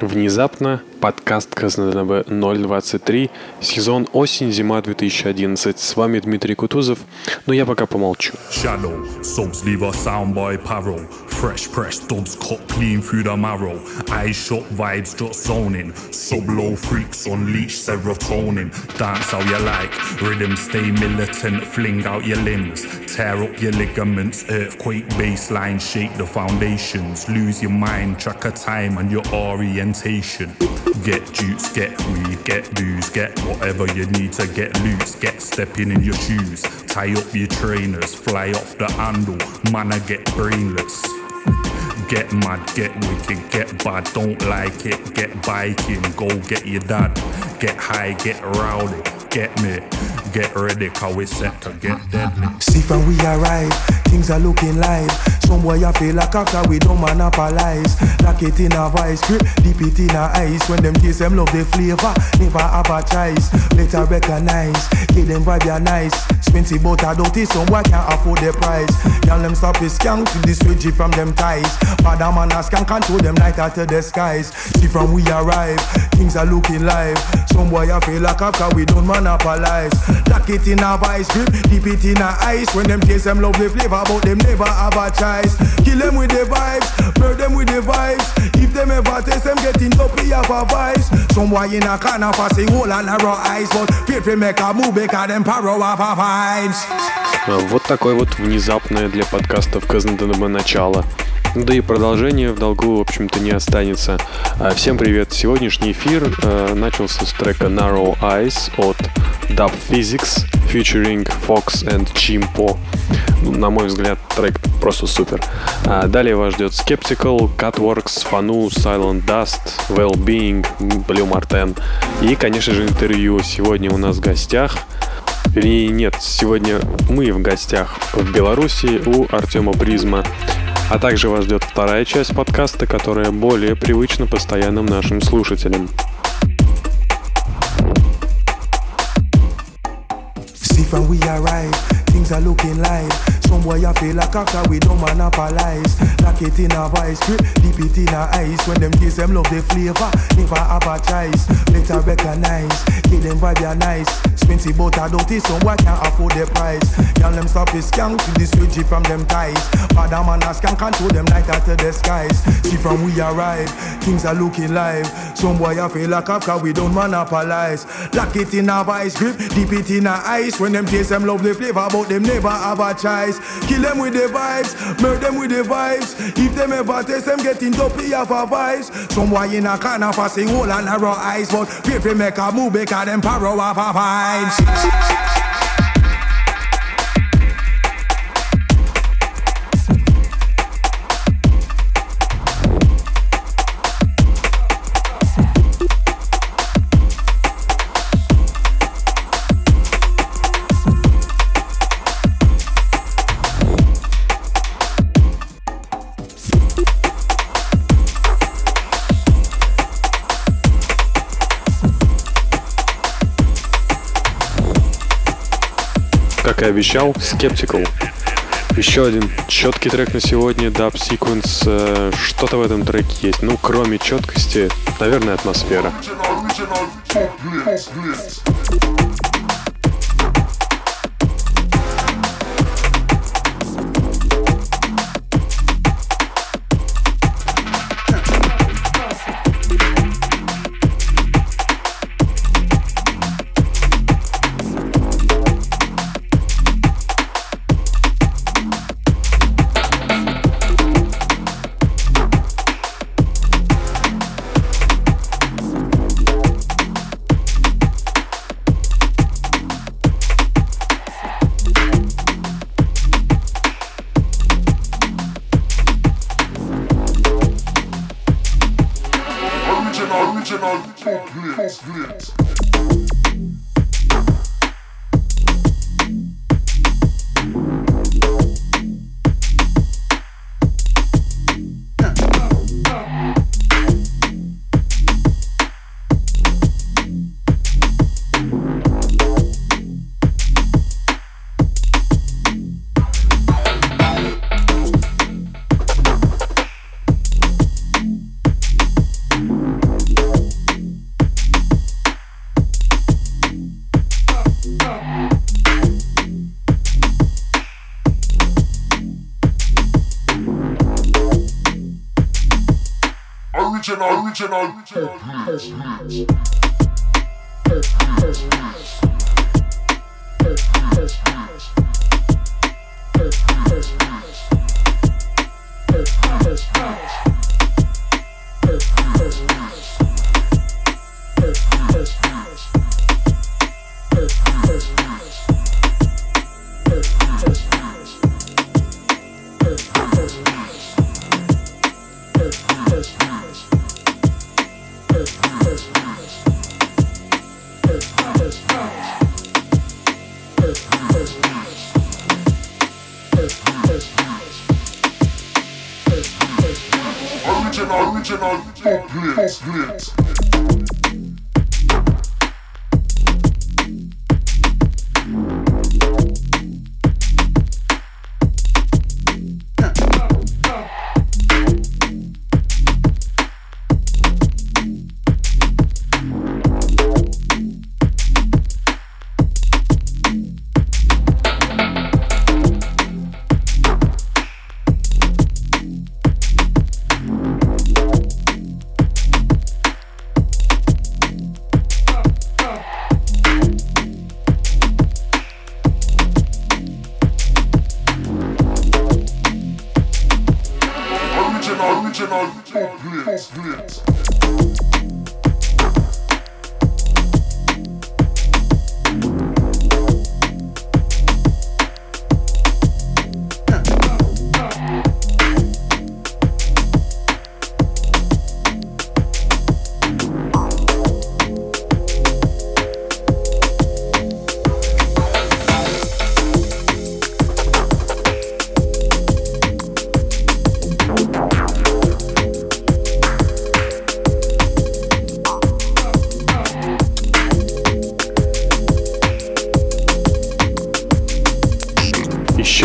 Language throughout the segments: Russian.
Внезапно подкаст КЗНБ 023, сезон осень-зима 2011. С вами Дмитрий Кутузов, но я пока помолчу. Shallow, subs leave a sound by apparel. Fresh press dubs cut clean through the marrow. Eyes shut, vibes just zoning. Sub low freaks unleash serotonin. Dance how you like, rhythm stay militant. Fling out your limbs, tear up your ligaments. Earthquake baseline, shake the foundations. Lose your mind, track of time and your orientation. Get juice, get weed, get booze, get whatever you need to get loose. Get stepping in your shoes, tie up your trainers, fly off the handle. Man, I get brainless. Get mad, get wicked, get bad, don't like it. Get biking, go get your dad. Get high, get rowdy, get me. Get ready, cause we set to get deadly. See from we arrive, things are looking live. Some boy I feel like after we don't monopolize. Lock it in a vice grip, deep it in a ice. When them taste them love the flavor, never have a choice. Better recognize, give them vibe ya nice. Expensive but I don't think some boy can't afford the price. Y'all them stop the skank to the switchy from them ties. Bad man a skank control them night out to the skies. See from we arrive, things are looking live. Some boy I feel like after we don't monopolize. Lock it in a vice grip, deep it in a ice. When them taste them love the flavor, but them never have a choice. Kill them with the vibes, murder them with the vibes. If them ever taste them getting dopey have a vibes. Some boy in a corner passing hole and narrow eyes, but we make a move because them paro have a vibes. А, Вот такое вот внезапное для подкастов КЗНДНБ начало. Да и продолжение в долгу, в общем-то, не останется. А, Всем привет! Сегодняшний эфир э, начался с трека Narrow Eyes от Dub Physics featuring Fox and Chimpo. Ну, На мой взгляд, трек просто супер. А Далее вас ждет Skeptical, Cutworks, Fanu, Silent Dust, Wellbeing, Blue Marten и, конечно же, интервью. Сегодня у нас в гостях Вернее, нет, сегодня мы в гостях в Беларуси у Артема Призма. А также вас ждет вторая часть подкаста, которая более привычна постоянным нашим слушателям. See from we arrive, things are looking live. Some boy I feel like after we don't monopolize. Lock it in a vice grip, deep it in a ice. When them taste them love the flavor, never a choice. Better recognize, give them vibe ya nice. Expensive but I don't some boy can't afford the price. Y'all them stop the skank to the switchy from them ties. A man a skank control them night out to the skies. See from we arrive, things are looking live. Some boy I feel like after we don't monopolize. Lock it in a vice grip, deep it in a ice. When them taste them love the flavor, but them never have a. Kill them with the vibes, murder them with the vibes. If them ever taste them getting dopey have a vibes. Some boy in a corner passing hole and narrow eyes, but we make a move because them paro have a vibes. Как и обещал, Skeptical. Еще один четкий трек на сегодня, Dub Sequence. Э, Что-то в этом треке есть. Ну, кроме четкости, наверное, атмосфера. Original, original, original,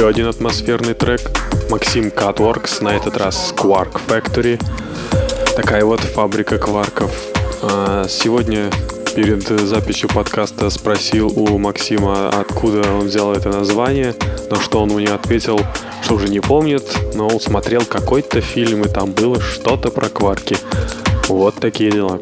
один атмосферный трек. Максим Catworks, на этот раз Quark Factory. Такая вот фабрика кварков. А, Сегодня перед записью подкаста спросил у Максима, откуда он взял это название, на что он мне ответил, что уже не помнит, но он смотрел какой-то фильм, и там было что-то про кварки. Вот такие дела.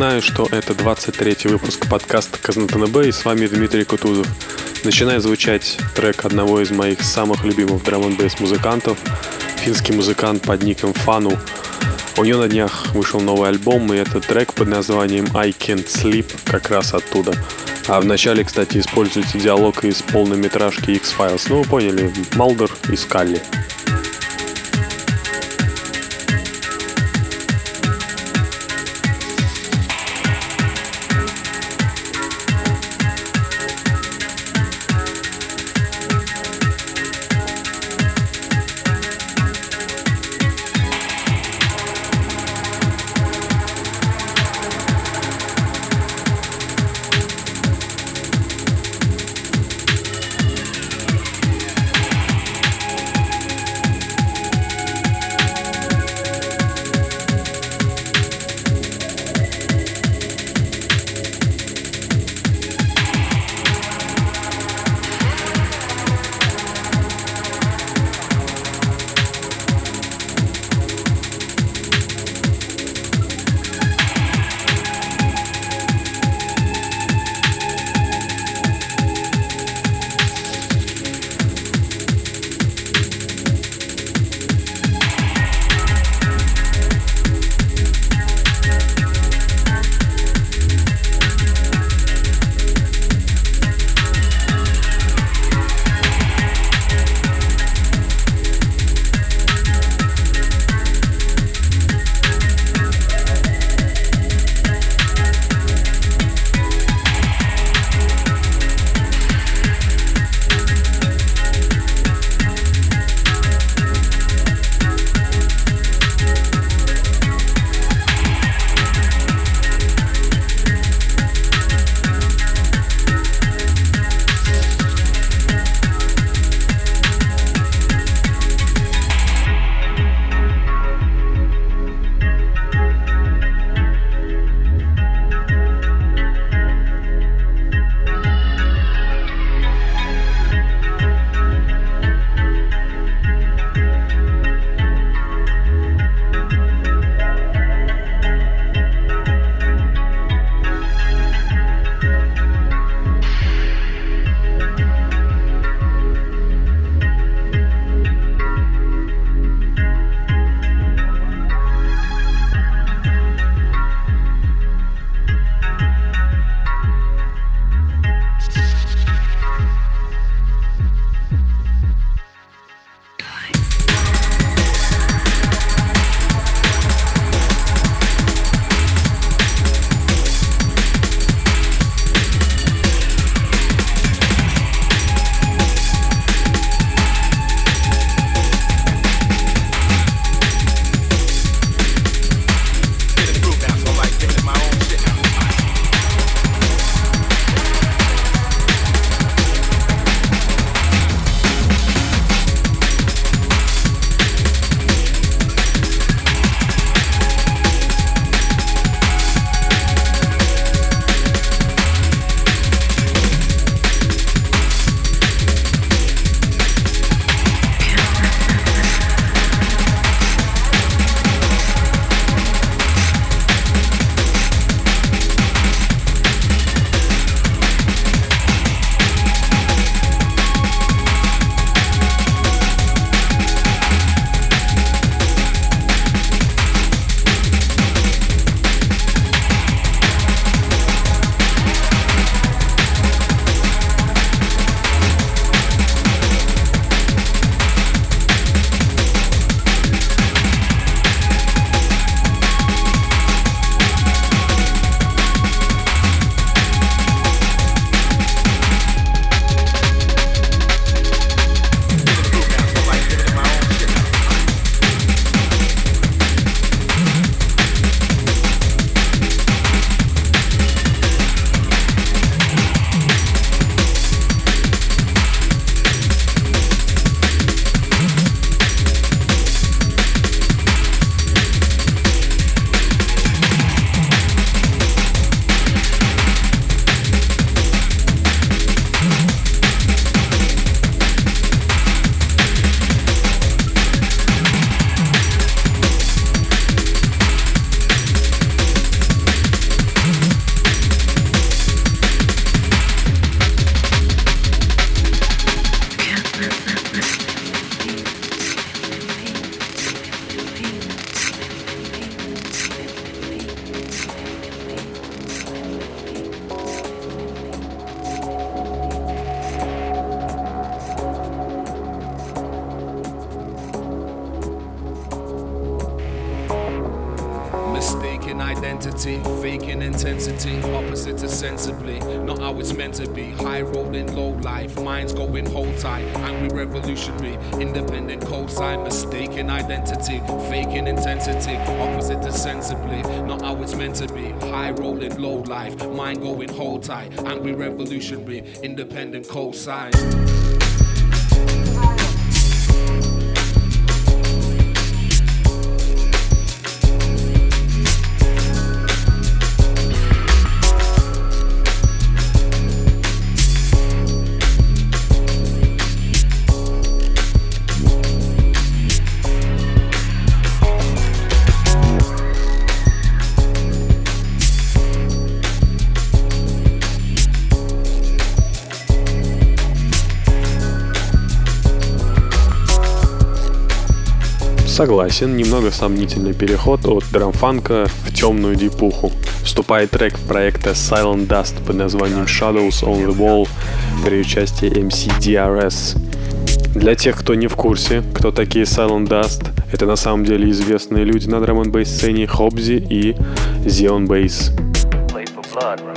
Напоминаю, что это 23-й выпуск подкаста КазнТНБ и с вами Дмитрий Кутузов. Начинает звучать трек одного из моих самых любимых драм н музыкантов, финский музыкант под ником Фану. У него на днях вышел новый альбом, и этот трек под названием I Can't Sleep как раз оттуда. А в начале, кстати, используется диалог из полнометражки X-Files. Ну, вы поняли, Малдер и Скалли. Согласен, немного сомнительный переход от драмфанка в темную дипуху. Вступает трек проекта Silent Dust под названием Shadows on the Wall при участии MC DRS. Для тех, кто не в курсе, кто такие Silent Dust, это на самом деле известные люди на драм н сцене Хобзи и Xeon Bass. Play for blood,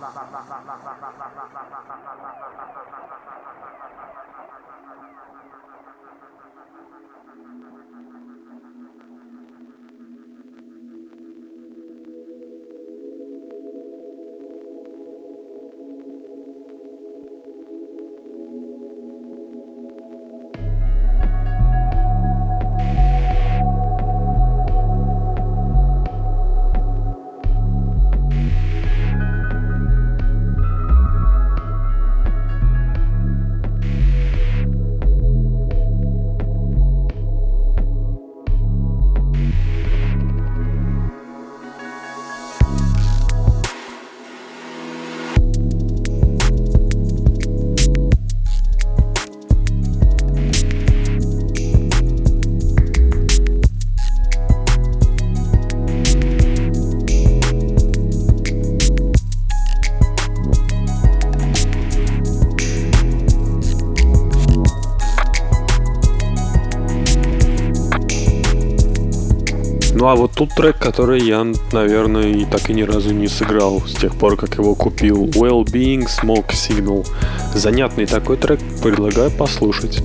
Ну а вот тут трек, который я, наверное, и так и ни разу не сыграл с тех пор, как его купил. Well-Being Smoke Signal. Занятный такой трек, предлагаю послушать.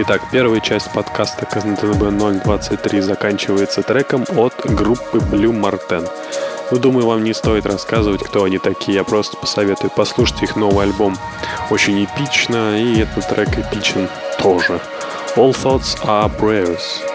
Итак, первая часть подкаста КЗНТБ 023 заканчивается треком от группы Blue Marten. Ну, думаю, вам не стоит рассказывать, кто они такие. Я просто посоветую послушать их новый альбом. Очень эпично, и этот трек эпичен тоже. All thoughts are prayers.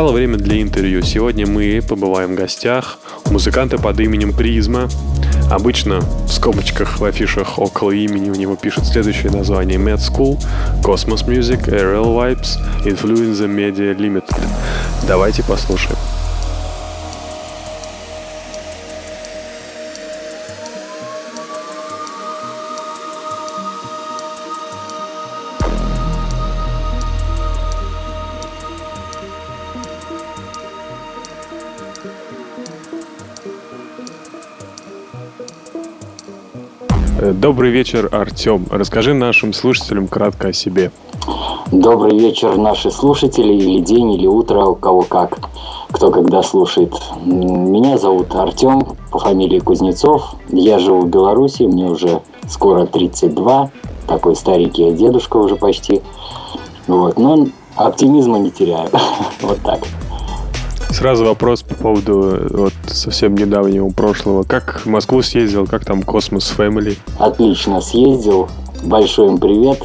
Настало время для интервью. Сегодня мы побываем в гостях у музыканта под именем Призма. Обычно в скобочках в афишах около имени у него пишут следующее название Med School, Cosmos Music, RL Vibes, Influenza Media Limited. Давайте послушаем. Добрый вечер, Артем. Расскажи нашим слушателям кратко о себе. Добрый вечер, наши слушатели, или день, или утро, у кого как, кто когда слушает. Меня зовут Артем, по фамилии Кузнецов. Я живу в Беларуси, мне уже скоро 32, такой старенький дедушка уже почти. Вот, но оптимизма не теряю. Вот так. Сразу вопрос по поводу э, вот совсем недавнего прошлого. Как в Москву съездил, как там Космос Фэмили? Отлично съездил. Большой им привет.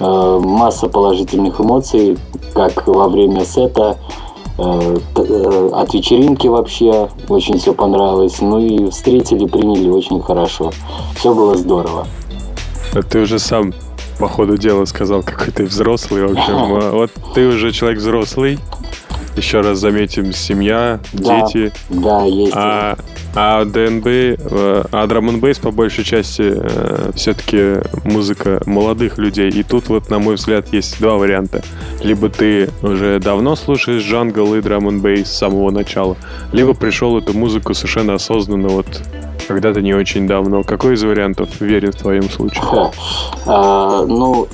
Э, Масса положительных эмоций, как во время сета, э, от вечеринки вообще очень все понравилось. Ну и встретили, приняли очень хорошо. Все было здорово. А Ты уже сам по ходу дела сказал, какой ты взрослый. В общем, вот ты уже человек взрослый. Еще раз заметим, семья, Да. дети. Да, есть. А, а ДНБ, э, а драм н по большей части все-таки музыка молодых людей. И тут вот, на мой взгляд, есть два варианта. Либо ты уже давно слушаешь джангл и драм н бейс с самого начала, либо пришел эту музыку совершенно осознанно вот когда-то не очень давно. Какой из вариантов верен в твоем случае? Ха. А, ну,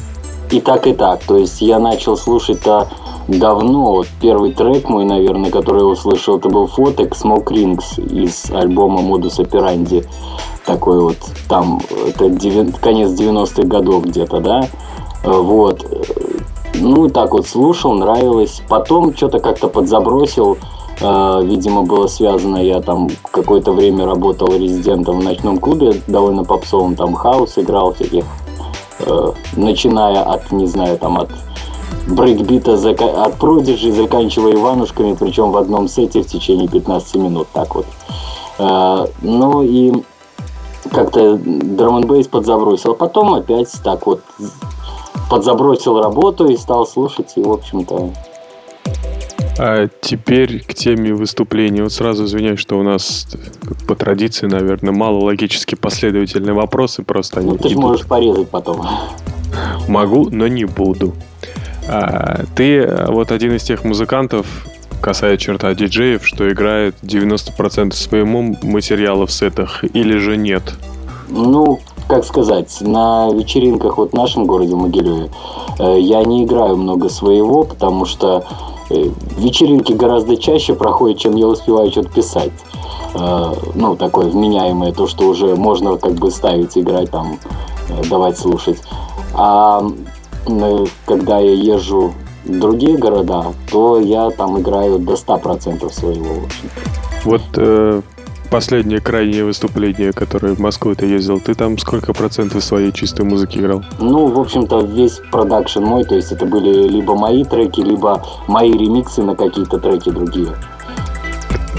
и так, и так. То есть я начал слушать-то давно. Вот первый трек мой, наверное, который я услышал, это был фоток Smoke Rings из альбома Modus Operandi. Такой вот там, это девя- конец 90-х годов где-то, да? Э, Вот. Ну, и так вот слушал, нравилось. Потом что-то как-то подзабросил. Э, Видимо, было связано, я там какое-то время работал резидентом в ночном клубе, довольно попсовым, там хаос играл всяких, э, начиная от, не знаю, там от брейкбита, от продижи, заканчивая Иванушками, причем в одном сете в течение 15 минут, так вот. Э, Ну и как-то драм бейс подзабросил. А потом опять так вот подзабросил работу и стал слушать, и, в общем-то, А теперь к теме выступления. Вот сразу извиняюсь, что у нас по традиции, наверное, мало логически последовательные вопросы, просто они ну, ты же идут. можешь порезать потом. Могу, но не буду. А, ты вот один из тех музыкантов, касая черта диджеев, что играет 90% своему материала в сетах, или же нет? Ну, как сказать, на вечеринках вот в нашем городе Могилеве э, я не играю много своего, потому что вечеринки гораздо чаще проходят, чем я успеваю что-то писать. Э, ну, такое вменяемое, то, что уже можно как бы ставить, играть там, э, давать слушать. А э, когда я езжу в другие города, то я там играю до 100% своего. Вот э, последнее крайнее выступление, которое в Москву ты ездил, ты там сколько процентов своей чистой музыки играл? Ну, в общем-то, весь продакшн мой, то есть это были либо мои треки, либо мои ремиксы на какие-то треки другие.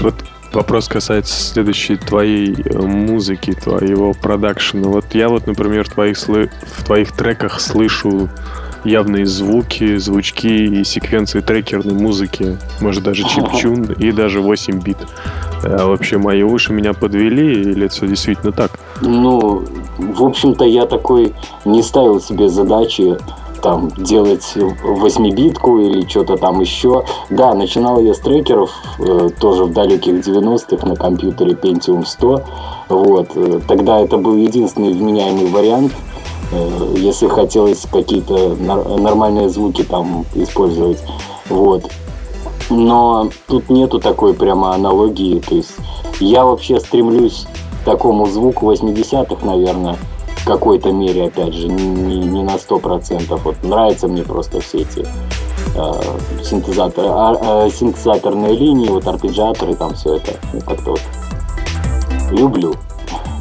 Вот вопрос касается следующей твоей э, музыки, твоего продакшена. Вот я вот, например, в твоих, слы- в твоих треках слышу явные звуки, звучки и секвенции трекерной музыки, может даже чипчун и даже 8 бит. А вообще мои уши меня подвели или это все действительно так? Ну, в общем-то, я такой не ставил себе задачи там делать восьмибитку или что-то там еще. Да, начинал я с трекеров, э, тоже в далеких 90-х на компьютере Pentium 100. Вот. э, Тогда это был единственный вменяемый вариант, э, если хотелось какие-то нормальные звуки там использовать. Вот. Но тут нету такой прямо аналогии. То есть я вообще стремлюсь к такому звуку 80-х, наверное, в какой-то мере, опять же, не, не на 100%. Вот нравятся мне просто все эти э, синтезаторы, а- э, синтезаторные линии, вот арпеджиаторы, там все это. Ну, как-то вот люблю.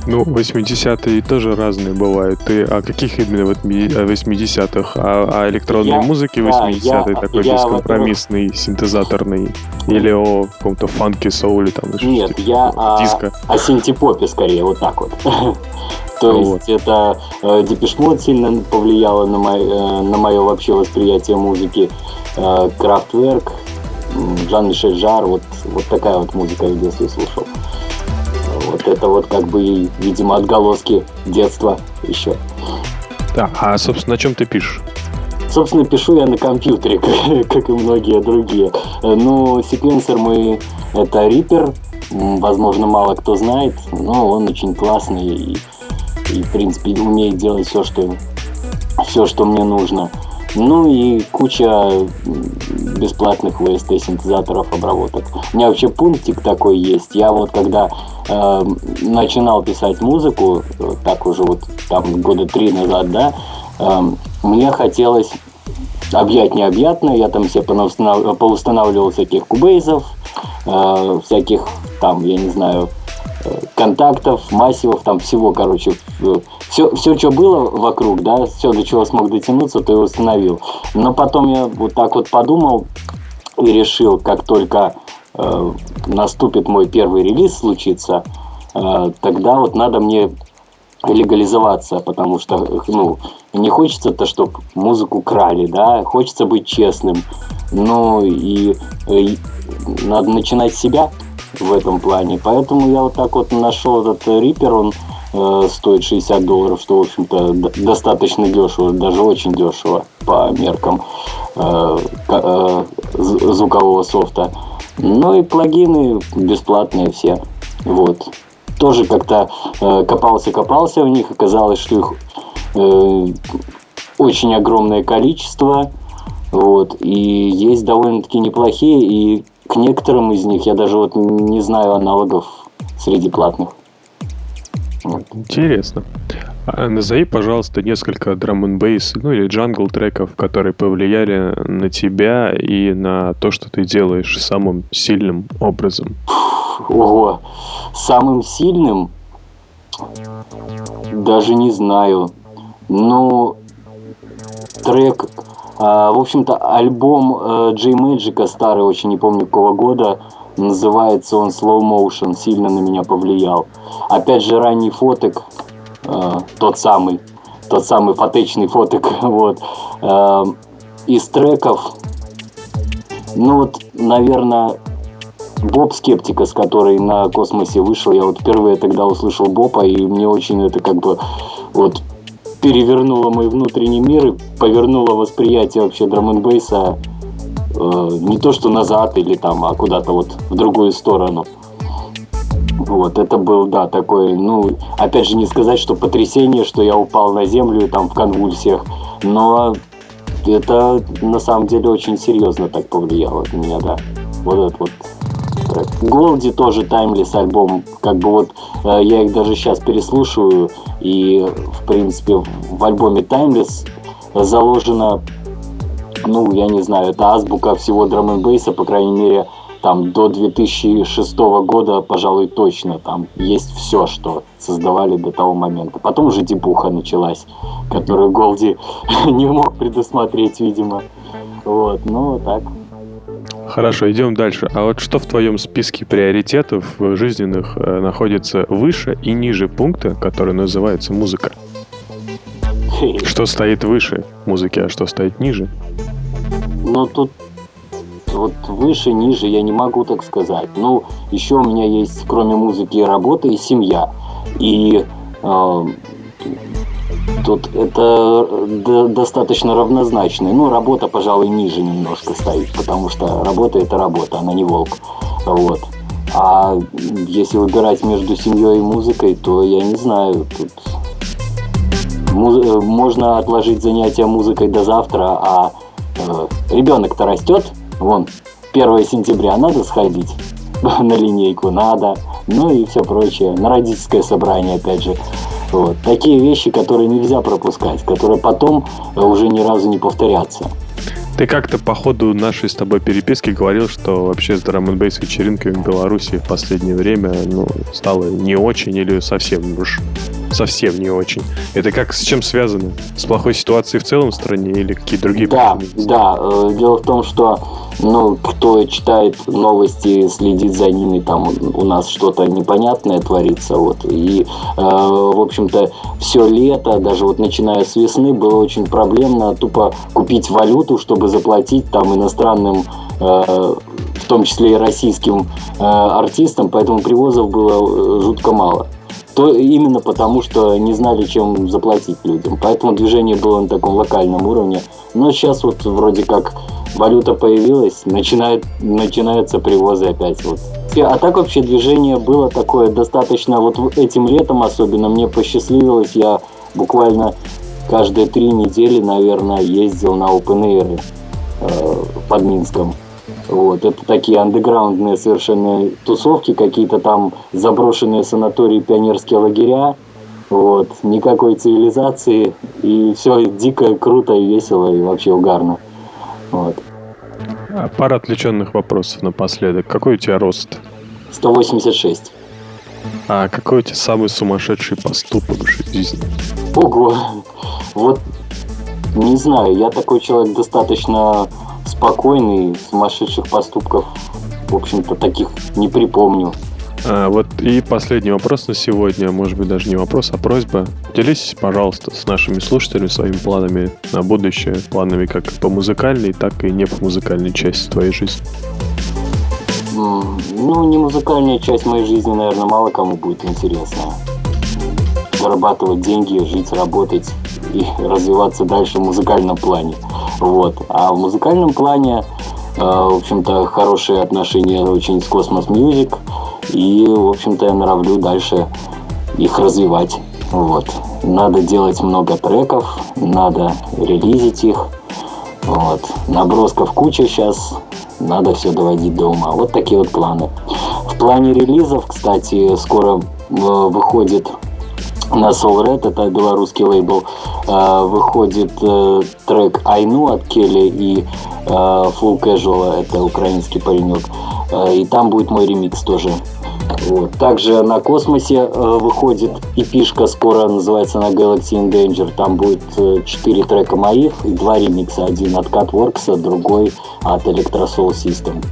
Ну, 80-е тоже разные бывают. Ты о каких именно вот ми- о 80-х? О, о электронной Я- музыке да, 80-е, я- такой я, бескомпромиссный, синтезаторный? Или о каком-то фанке, соуле там? Нет, что-то я такое? о, Диско. о синтепопе скорее, вот так вот. То Вот. есть это э, Mode сильно повлияло на, мое, э, на мое вообще восприятие музыки. Э, м, Жан-Мишель Жар, вот, вот такая вот музыка я в детстве слушал. Вот это вот как бы, видимо, отголоски детства еще. Да, а, собственно, на чем ты пишешь? Собственно, пишу я на компьютере, как, и многие другие. Ну, секвенсор мой это Reaper. Возможно, мало кто знает, но он очень классный. И и, в принципе, умеет делать все, что, все, что мне нужно. Ну и куча бесплатных VST-синтезаторов, обработок. У меня вообще пунктик такой есть. Я вот когда э, начинал писать музыку, так уже вот там года три назад, да, э, мне хотелось объять необъятное. Я там себе поустанавливал всяких кубейзов, э, всяких там, я не знаю, э, контактов, массивов, там всего, короче, все, все, что было вокруг, да, все, до чего смог дотянуться, то и установил. Но потом я вот так вот подумал и решил, как только э, наступит мой первый релиз, случится, э, тогда вот надо мне легализоваться, потому что, ну, не хочется-то, чтобы музыку крали, да, хочется быть честным. Ну, и, и надо начинать с себя в этом плане. Поэтому я вот так вот нашел этот рипер, он э, стоит 60 долларов, что, в общем-то, достаточно дешево, даже очень дешево по меркам э, э, звукового софта. Ну и плагины бесплатные все. Вот тоже как-то э, копался-копался в них, оказалось, что их э, очень огромное количество, вот, и есть довольно-таки неплохие, и к некоторым из них я даже вот не знаю аналогов среди платных. Вот. Интересно. А назови, пожалуйста, несколько драм н бейс, ну или джангл треков, которые повлияли на тебя и на то, что ты делаешь самым сильным образом. Ого, самым сильным даже не знаю. Ну, трек, в общем-то, альбом э, Джей Мэджика, старый, очень не помню какого года, называется он Slow Motion, сильно на меня повлиял. Опять же, ранний фоток, э, тот самый, тот самый фотечный фоток, вот, э, из треков, ну вот, наверное, Боб Скептика, с которой на космосе вышел, я вот впервые тогда услышал Боба, и мне очень это как бы вот перевернуло мой внутренний мир и повернуло восприятие вообще драм н бейса э, не то что назад или там, а куда-то вот в другую сторону. Вот, это был, да, такой, ну, опять же, не сказать, что потрясение, что я упал на землю там в конвульсиях, но это на самом деле очень серьезно так повлияло на меня, да. Вот этот вот. Голди тоже таймлес альбом. Как бы вот э, я их даже сейчас переслушиваю. И, в принципе, в альбоме Timeless заложено, ну, я не знаю, это азбука всего драм бейса по крайней мере, там до 2006 года, пожалуй, точно. Там есть все, что создавали до того момента. Потом уже дебуха началась, которую Голди не мог предусмотреть, видимо. Вот, ну, так. Хорошо, идем дальше. А вот что в твоем списке приоритетов жизненных э, находится выше и ниже пункта, который называется музыка? Что стоит выше музыки, а что стоит ниже? Ну, тут вот выше, ниже я не могу так сказать. Ну, еще у меня есть, кроме музыки, работа и семья. И э, Тут это э, достаточно равнозначно. Ну, работа, пожалуй, ниже немножко стоит, потому что работа это работа, она не волк. Вот. А если выбирать между семьей и музыкой, то я не знаю. Тут муз... Э, можно отложить занятия музыкой до завтра, а э, ребенок-то растет. Вон, 1 сентября надо сходить на линейку, надо. Ну и все прочее. На родительское собрание, опять же. Вот. Такие вещи, которые нельзя пропускать, которые потом э, уже ни разу не повторятся. Ты как-то по ходу нашей с тобой переписки говорил, что вообще с драм бейс вечеринками в Беларуси в последнее время ну, стало не очень или совсем уж совсем не очень. Это как с чем связано? С плохой ситуацией в целом в стране или какие-то другие Да, причины? да. Э, дело в том, что ну, кто читает новости, следит за ними, там у нас что-то непонятное творится. Вот. И, э, в общем-то, все лето, даже вот начиная с весны, было очень проблемно тупо купить валюту, чтобы заплатить там иностранным э, в том числе и российским э, артистам, поэтому привозов было э, жутко мало то именно потому, что не знали, чем заплатить людям. Поэтому движение было на таком локальном уровне. Но сейчас вот вроде как валюта появилась, начинает, начинаются привозы опять вот А так вообще движение было такое достаточно, вот этим летом особенно мне посчастливилось, я буквально каждые три недели, наверное, ездил на open э, под Минском. Вот, это такие андеграундные совершенно тусовки, какие-то там заброшенные санатории, пионерские лагеря, вот, никакой цивилизации, и все дико, круто и весело, и вообще угарно. Вот. А, пара отвлеченных вопросов напоследок. Какой у тебя рост? 186. А какой у тебя самый сумасшедший поступок в жизни? Ого! Вот, не знаю, я такой человек достаточно спокойный, сумасшедших поступков, в общем-то, таких не припомню. А, вот и последний вопрос на сегодня, может быть даже не вопрос, а просьба. Делись, пожалуйста, с нашими слушателями своими планами на будущее, планами как по музыкальной, так и не по музыкальной части твоей жизни. Ну, не музыкальная часть моей жизни, наверное, мало кому будет интересна. Зарабатывать деньги, жить, работать и развиваться дальше в музыкальном плане. Вот. А в музыкальном плане, э, в общем-то, хорошие отношения очень с Cosmos Music. И, в общем-то, я норовлю дальше их развивать. Вот. Надо делать много треков, надо релизить их. Вот. Набросков куча сейчас, надо все доводить до ума. Вот такие вот планы. В плане релизов, кстати, скоро э, выходит Soul Red, это белорусский лейбл, э, выходит э, трек Айну от Келли и Full Casual, это украинский паренек. И там будет мой ремикс тоже. Вот. Также на космосе э, выходит эпишка скоро, называется на Galaxy in Danger. Там будет э, 4 трека моих и два ремикса. Один от Catworks, другой от Electrosoul System.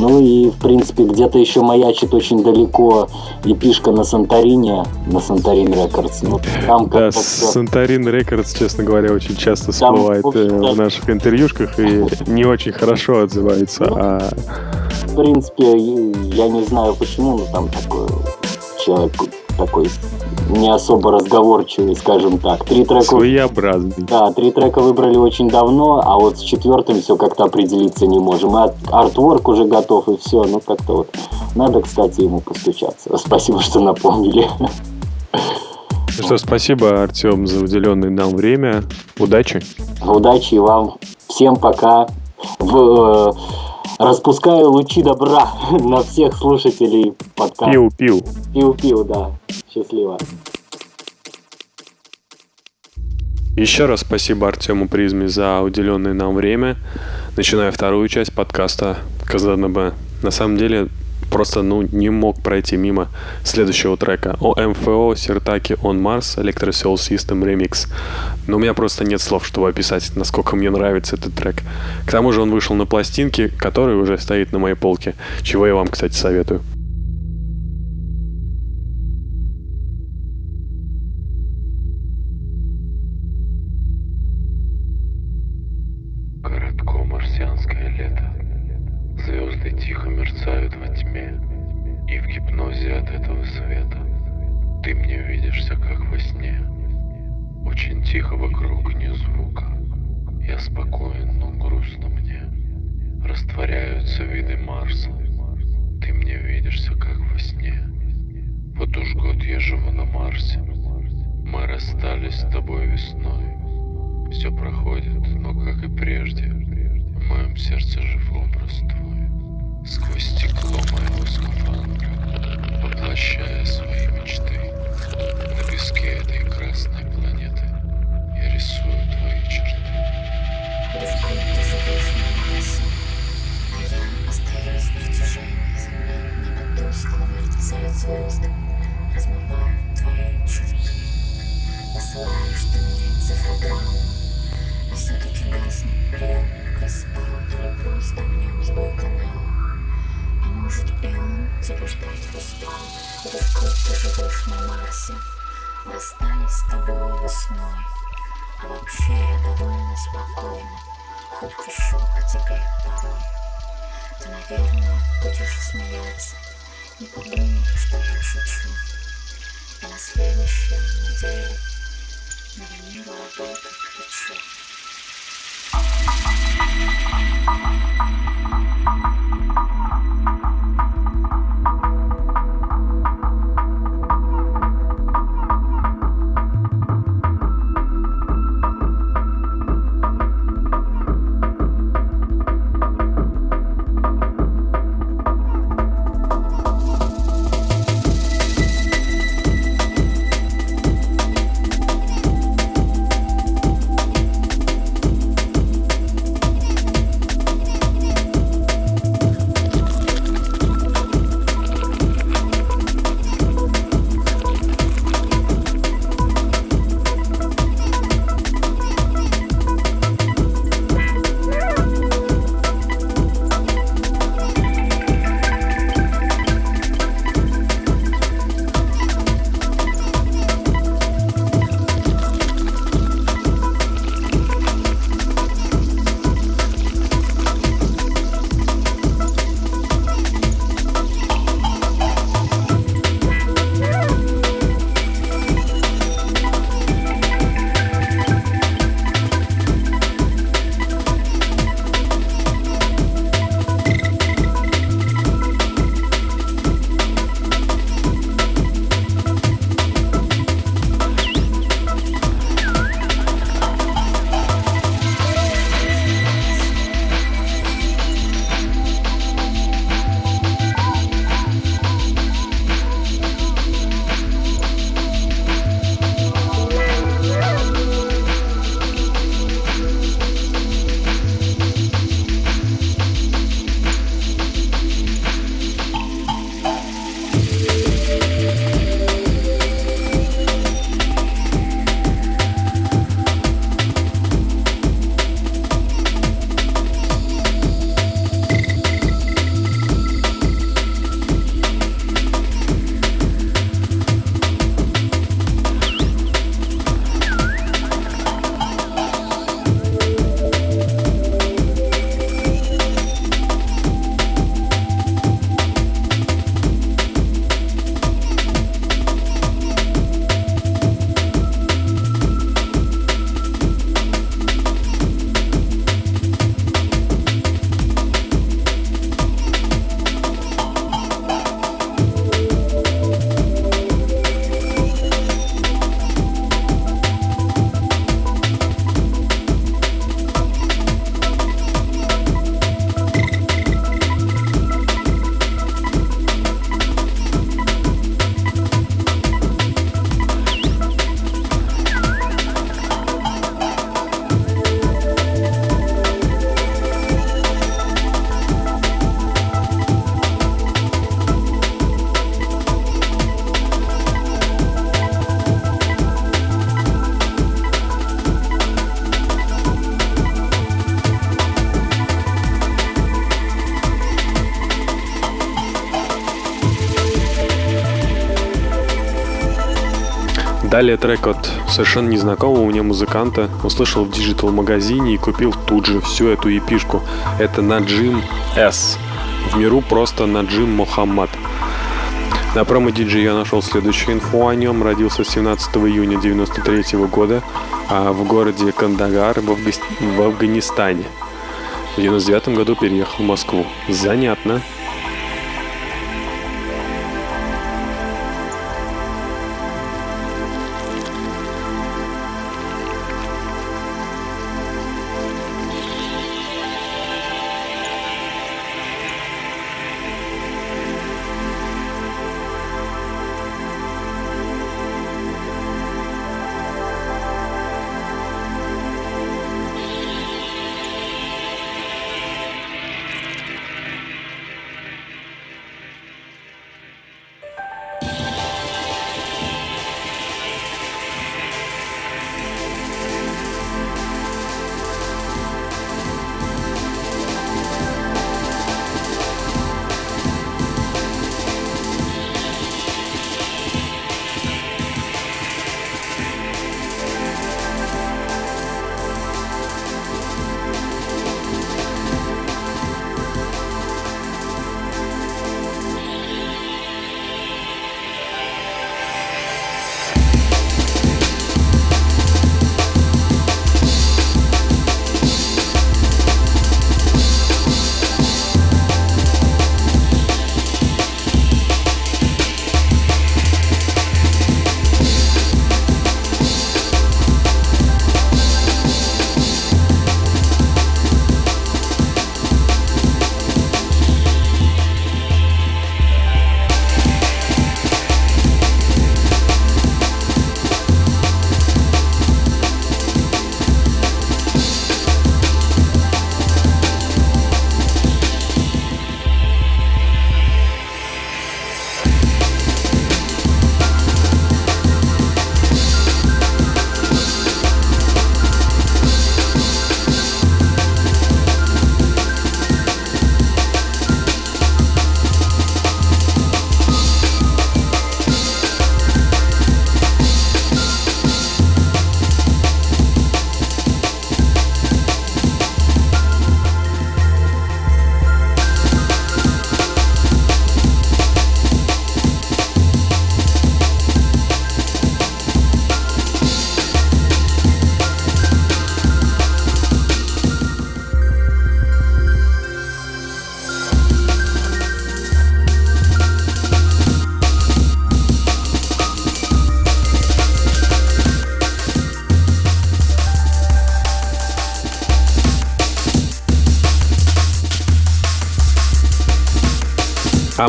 Ну и, в принципе, где-то еще маячит очень далеко эпишка на Санторине, на Santorin Records. Ну, там да, Санторин Рекордс, честно говоря, очень часто всплывает там, в, э, в наших интервьюшках и не очень хорошо отзывается ну, о в принципе, я не знаю почему, но там такой человек такой не особо разговорчивый, скажем так. Три трека... Своеобразный. Да, три трека выбрали очень давно, а вот с четвертым все как-то определиться не можем. И артворк уже готов, и все. Ну, как-то вот. Надо, кстати, ему постучаться. Спасибо, что напомнили. Ну что, спасибо, Артем, за уделенное нам время. Удачи. Удачи вам. Всем пока. В, э, Распускаю лучи добра на всех слушателей подкаста. Пиу-пиу. Пиу-пиу, да. Счастливо. Еще раз спасибо Артему Призме за уделенное нам время. Начиная вторую часть подкаста КЗНБ. На самом деле, просто ну, не мог пройти мимо следующего трека. О МФО Сертаки On Mars Electrosoul System Remix. Но у меня просто нет слов, чтобы описать, насколько мне нравится этот трек. К тому же он вышел на пластинке, которая уже стоит на моей полке, чего я вам, кстати, советую. Далее трек от совершенно незнакомого мне музыканта. Услышал в digital -магазине и купил тут же всю эту епишку. Это Наджим С. В миру просто Наджим Мухаммад. На Promo DJ я нашел следующую инфу о нем. Родился 17 июня 1993 года а в городе Кандагар в, в Афганистане. В 99 году переехал в Москву. Занятно.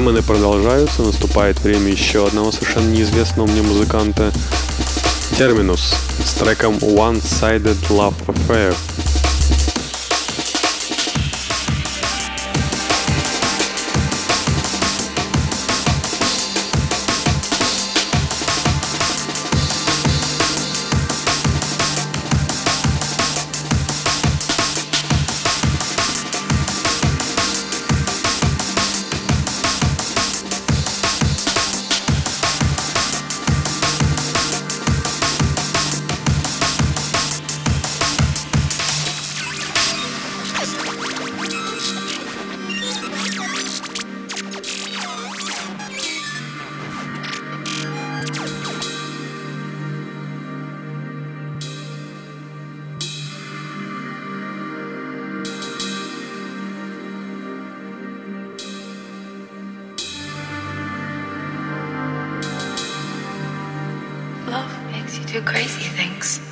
Амены продолжаются, наступает время еще одного совершенно неизвестного мне музыканта Терминус с треком One-Sided Love Affair. Do crazy things.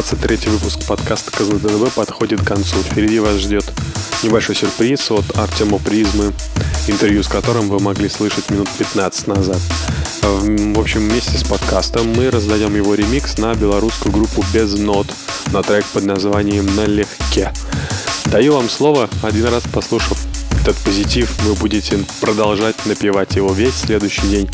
23 выпуск подкаста КЗДНБ подходит к концу. Впереди вас ждет небольшой сюрприз от Артема Призмы, интервью с которым вы могли слышать минут 15 назад. В общем, вместе с подкастом мы раздаем его ремикс на белорусскую группу Без Нот на трек под названием «Налегке». Даю вам слово, один раз послушав этот позитив, вы будете продолжать напевать его весь следующий день.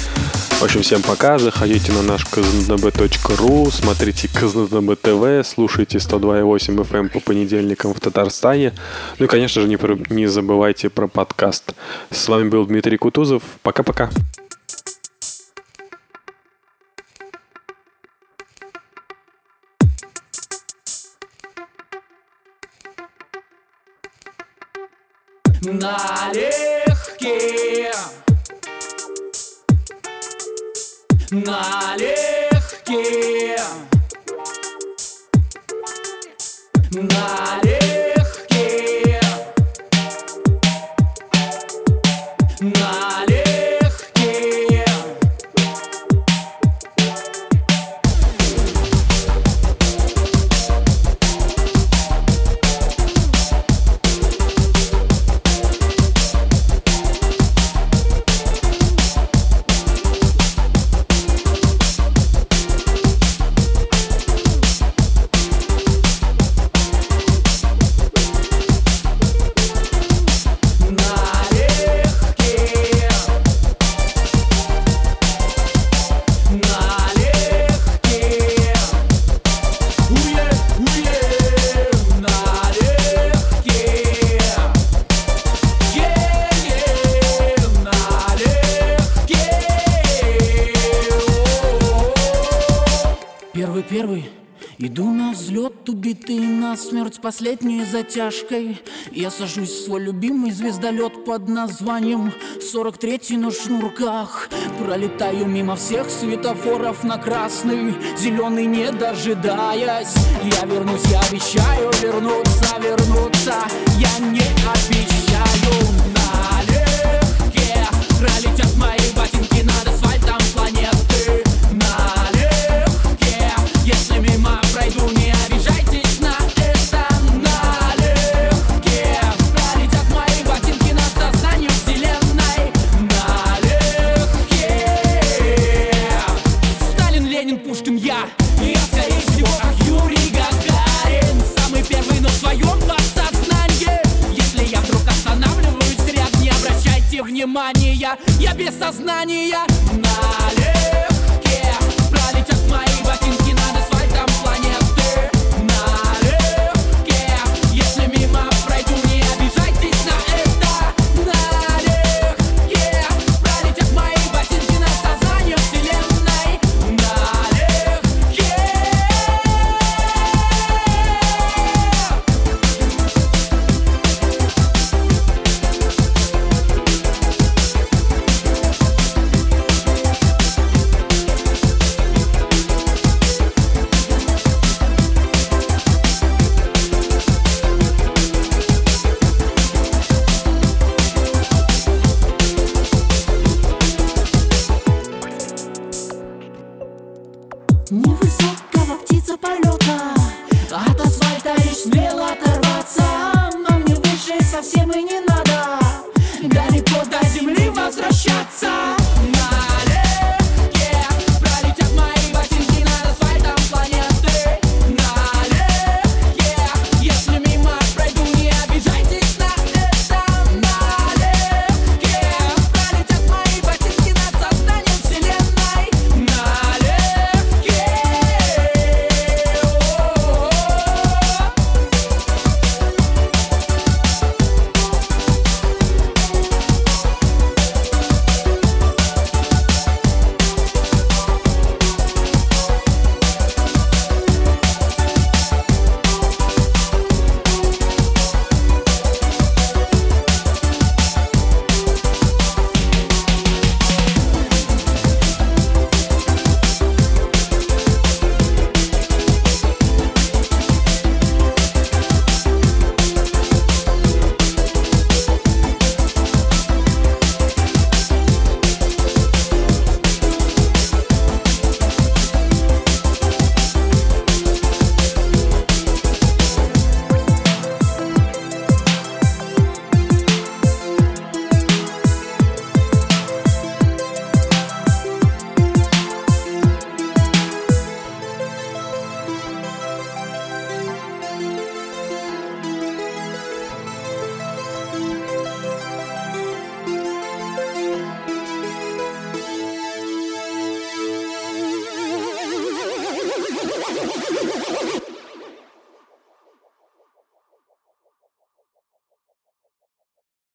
В общем, всем пока. Заходите на наш kznb.ru, смотрите kznb TV, слушайте 102.8 FM эм по понедельникам в Татарстане. Ну и, конечно же, не, не забывайте про подкаст. С вами был Дмитрий Кутузов. Пока-пока. Налегке. Налегке. Налегке последней затяжкой. Я сажусь в свой любимый звездолет под названием 43 на шнурках Пролетаю мимо всех светофоров на красный Зеленый не дожидаясь. Я вернусь, я обещаю вернуться, вернуться. Я не обещаю Я без сознания